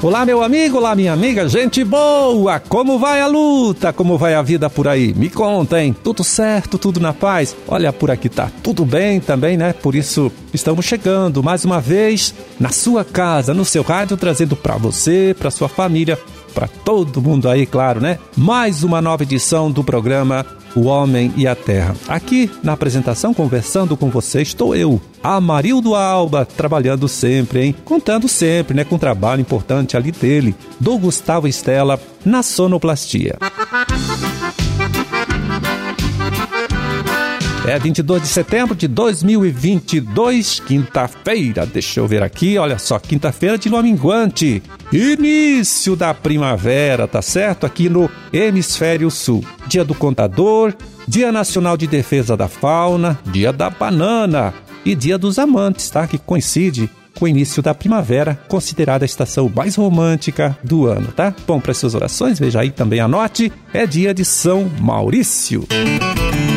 Olá, meu amigo, olá, minha amiga, gente boa! Como vai a luta? Como vai a vida por aí? Me contem, tudo certo, tudo na paz? Olha, por aqui tá tudo bem também, né? Por isso estamos chegando mais uma vez na sua casa, no seu rádio, trazendo para você, para sua família, para todo mundo aí, claro, né? Mais uma nova edição do programa o homem e a terra. Aqui na apresentação, conversando com você, estou eu, Amarildo Alba, trabalhando sempre, hein? Contando sempre, né, com um trabalho importante ali dele, do Gustavo Estela, na sonoplastia. É 22 de setembro de 2022, quinta-feira. Deixa eu ver aqui, olha só, quinta-feira de lua minguante. Início da primavera, tá certo? Aqui no Hemisfério Sul. Dia do Contador, Dia Nacional de Defesa da Fauna, Dia da Banana e Dia dos Amantes, tá? Que coincide com o início da primavera, considerada a estação mais romântica do ano, tá? Bom, para suas orações, veja aí também anote, é dia de São Maurício. Bom,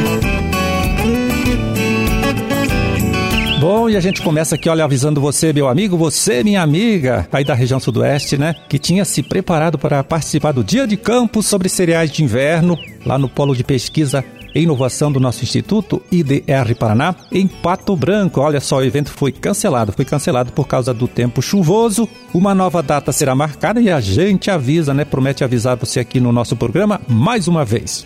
e a gente começa aqui, olha, avisando você, meu amigo, você, minha amiga, aí da região sudoeste, né, que tinha se preparado para participar do Dia de Campo sobre cereais de inverno, lá no Polo de Pesquisa e Inovação do nosso Instituto, IDR Paraná, em Pato Branco. Olha só, o evento foi cancelado, foi cancelado por causa do tempo chuvoso. Uma nova data será marcada e a gente avisa, né, promete avisar você aqui no nosso programa mais uma vez.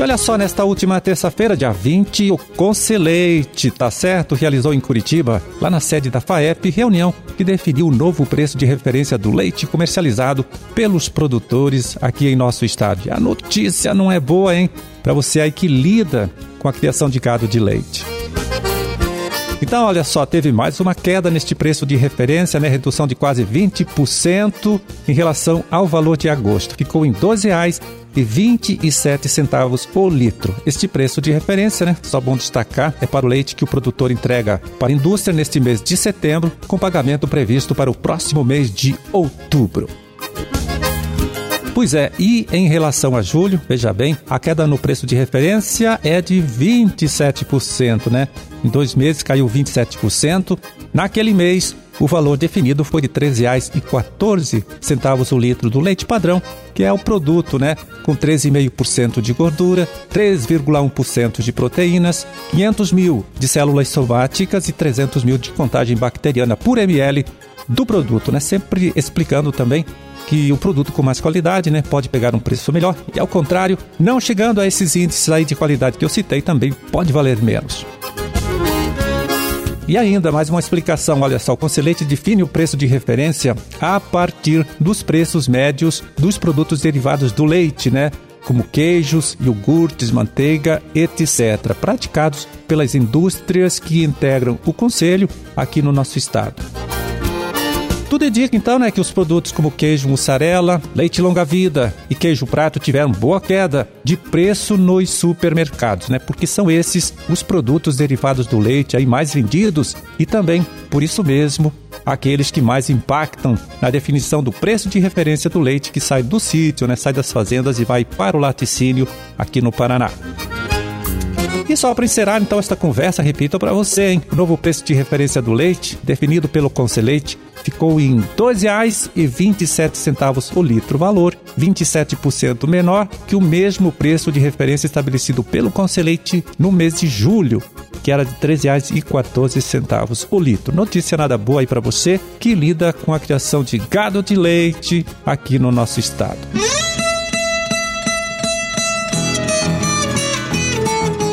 E olha só, nesta última terça-feira, dia 20, o Conceleite, tá certo? Realizou em Curitiba, lá na sede da FAEP, reunião que definiu o novo preço de referência do leite comercializado pelos produtores aqui em nosso estado. E a notícia não é boa, hein? Para você aí que lida com a criação de gado de leite. Então, olha só, teve mais uma queda neste preço de referência, né? Redução de quase 20% em relação ao valor de agosto. Ficou em R$ 12,00 27 centavos o litro. Este preço de referência, né, só bom destacar, é para o leite que o produtor entrega para a indústria neste mês de setembro, com pagamento previsto para o próximo mês de outubro. Pois é, e em relação a julho, veja bem, a queda no preço de referência é de 27%, né? Em dois meses caiu 27%. Naquele mês, o valor definido foi de R$ 13,14 o litro do leite padrão, que é o produto, né, com 13,5% de gordura, 3,1% de proteínas, 500 mil de células somáticas e 300 mil de contagem bacteriana por ml do produto, né? Sempre explicando também que o produto com mais qualidade, né, pode pegar um preço melhor e ao contrário, não chegando a esses índices aí de qualidade que eu citei, também pode valer menos. E ainda mais uma explicação, olha só, o Conselheite define o preço de referência a partir dos preços médios dos produtos derivados do leite, né? Como queijos, iogurtes, manteiga, etc., praticados pelas indústrias que integram o Conselho aqui no nosso estado. Tudo indica então né, que os produtos como queijo mussarela, leite longa-vida e queijo prato tiveram boa queda de preço nos supermercados, né? Porque são esses os produtos derivados do leite aí mais vendidos e também, por isso mesmo, aqueles que mais impactam na definição do preço de referência do leite que sai do sítio, né? Sai das fazendas e vai para o laticínio aqui no Paraná. E só para encerrar então esta conversa, repito para você, hein? O novo preço de referência do leite, definido pelo Conselheite, ficou em R$ 2,27 o litro, valor 27% menor que o mesmo preço de referência estabelecido pelo Conselheite no mês de julho, que era de R$ 3,14 o litro. Notícia nada boa aí para você que lida com a criação de gado de leite aqui no nosso estado.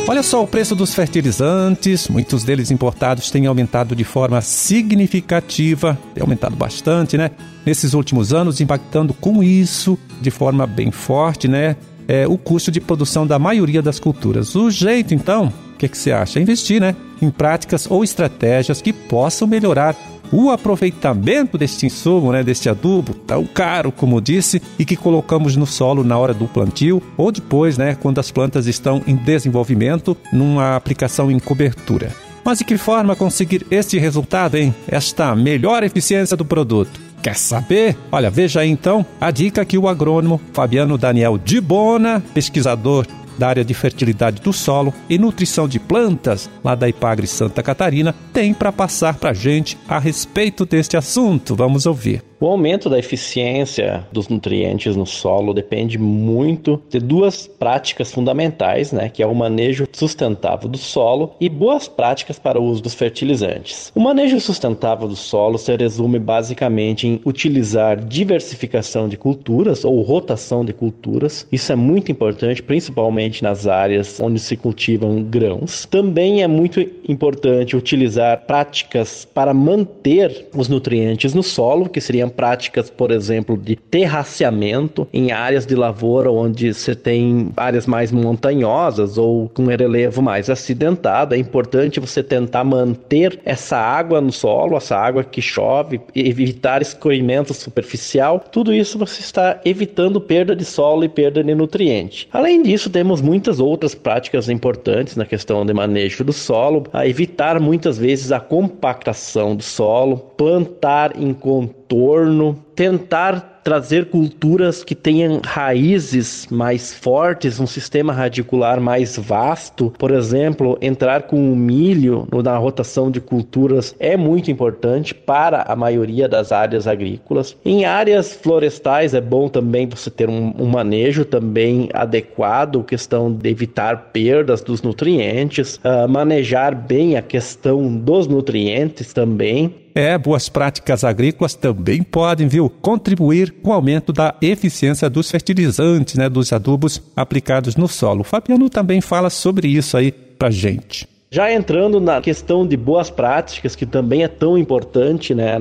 Olha só o preço dos fertilizantes, muitos deles importados têm aumentado de forma significativa, tem aumentado bastante, né? Nesses últimos anos, impactando com isso de forma bem forte, né? É, o custo de produção da maioria das culturas. O jeito, então, o que, que você acha? É investir, né? Em práticas ou estratégias que possam melhorar o aproveitamento deste insumo, né, deste adubo, tão caro, como disse, e que colocamos no solo na hora do plantio ou depois, né, quando as plantas estão em desenvolvimento, numa aplicação em cobertura. Mas de que forma conseguir este resultado, hein? Esta melhor eficiência do produto? Quer saber? Olha, veja aí então a dica que o agrônomo Fabiano Daniel Dibona, pesquisador da área de fertilidade do solo e nutrição de plantas lá da Ipagre Santa Catarina, tem para passar para a gente a respeito deste assunto. Vamos ouvir. O aumento da eficiência dos nutrientes no solo depende muito de duas práticas fundamentais, né, que é o manejo sustentável do solo e boas práticas para o uso dos fertilizantes. O manejo sustentável do solo se resume basicamente em utilizar diversificação de culturas ou rotação de culturas. Isso é muito importante, principalmente nas áreas onde se cultivam grãos. Também é muito importante utilizar práticas para manter os nutrientes no solo, que práticas, por exemplo, de terraceamento em áreas de lavoura onde você tem áreas mais montanhosas ou com relevo mais acidentado. É importante você tentar manter essa água no solo, essa água que chove, evitar escoamento superficial. Tudo isso você está evitando perda de solo e perda de nutriente. Além disso, temos muitas outras práticas importantes na questão de manejo do solo, a evitar muitas vezes a compactação do solo, plantar em contorno, tentar trazer culturas que tenham raízes mais fortes, um sistema radicular mais vasto. Por exemplo, entrar com o milho na rotação de culturas é muito importante para a maioria das áreas agrícolas. Em áreas florestais é bom também você ter um, um manejo também adequado, questão de evitar perdas dos nutrientes, uh, manejar bem a questão dos nutrientes também. É, boas práticas agrícolas também podem, viu, contribuir o aumento da eficiência dos fertilizantes, né, dos adubos aplicados no solo. O Fabiano também fala sobre isso aí pra gente. Já entrando na questão de boas práticas, que também é tão importante né,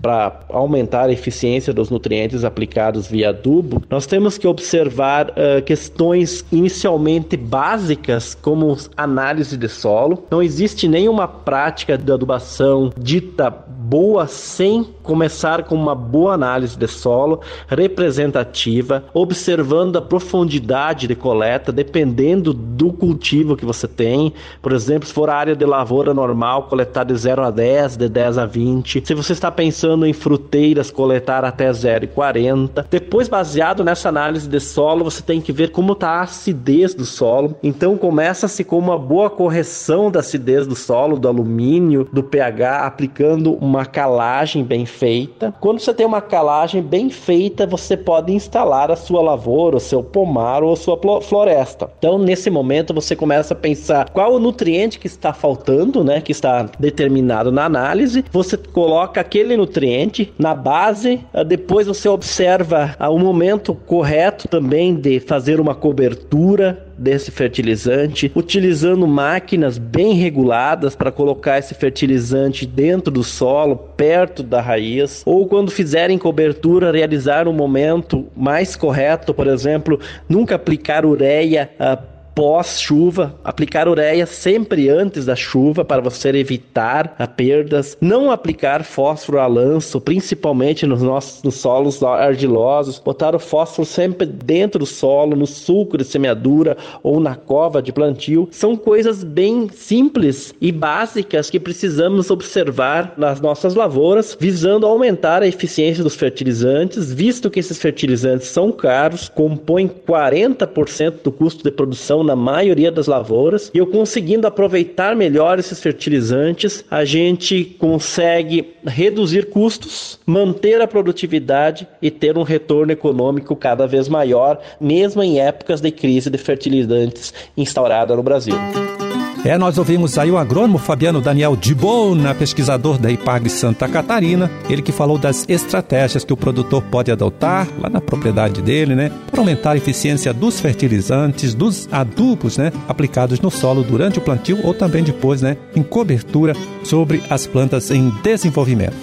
para aumentar a eficiência dos nutrientes aplicados via adubo, nós temos que observar uh, questões inicialmente básicas, como análise de solo. Não existe nenhuma prática de adubação dita boa sem começar com uma boa análise de solo representativa, observando a profundidade de coleta, dependendo do cultivo que você tem. Por exemplo, se for a área de lavoura normal, coletar de 0 a 10, de 10 a 20. Se você está pensando em fruteiras, coletar até 0,40. Depois, baseado nessa análise de solo, você tem que ver como está a acidez do solo. Então, começa-se com uma boa correção da acidez do solo, do alumínio, do pH, aplicando uma calagem bem feita. Quando você tem uma calagem bem feita, você pode instalar a sua lavoura, o seu pomar ou a sua floresta. Então, nesse momento, você começa a pensar qual o nutriente nutriente que está faltando, né, que está determinado na análise, você coloca aquele nutriente na base, ah, depois você observa ah, o momento correto também de fazer uma cobertura desse fertilizante, utilizando máquinas bem reguladas para colocar esse fertilizante dentro do solo, perto da raiz, ou quando fizerem cobertura, realizar um momento mais correto, por exemplo, nunca aplicar ureia uh, pós-chuva, aplicar ureia sempre antes da chuva para você evitar perdas, não aplicar fósforo a lanço, principalmente nos nossos nos solos argilosos, botar o fósforo sempre dentro do solo, no sulco de semeadura ou na cova de plantio, são coisas bem simples e básicas que precisamos observar nas nossas lavouras, visando aumentar a eficiência dos fertilizantes, visto que esses fertilizantes são caros, compõem 40% do custo de produção na maioria das lavouras. E eu conseguindo aproveitar melhor esses fertilizantes, a gente consegue reduzir custos, manter a produtividade e ter um retorno econômico cada vez maior, mesmo em épocas de crise de fertilizantes instaurada no Brasil. É, nós ouvimos aí o agrônomo Fabiano Daniel Dibona, pesquisador da IPAGRE Santa Catarina, ele que falou das estratégias que o produtor pode adotar lá na propriedade dele, né, para aumentar a eficiência dos fertilizantes, dos adubos, né, aplicados no solo durante o plantio ou também depois, né, em cobertura sobre as plantas em desenvolvimento.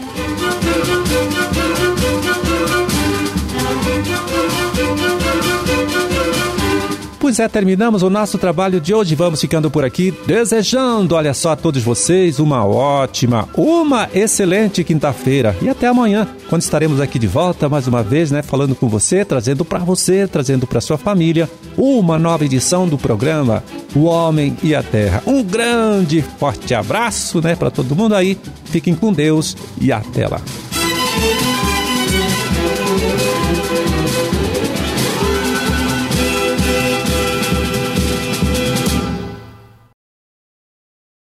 Pois é, terminamos o nosso trabalho de hoje. Vamos ficando por aqui, desejando, olha só, a todos vocês uma ótima, uma excelente quinta-feira. E até amanhã, quando estaremos aqui de volta mais uma vez, né, falando com você, trazendo para você, trazendo para sua família, uma nova edição do programa O Homem e a Terra. Um grande, forte abraço, né, para todo mundo aí. Fiquem com Deus e até lá.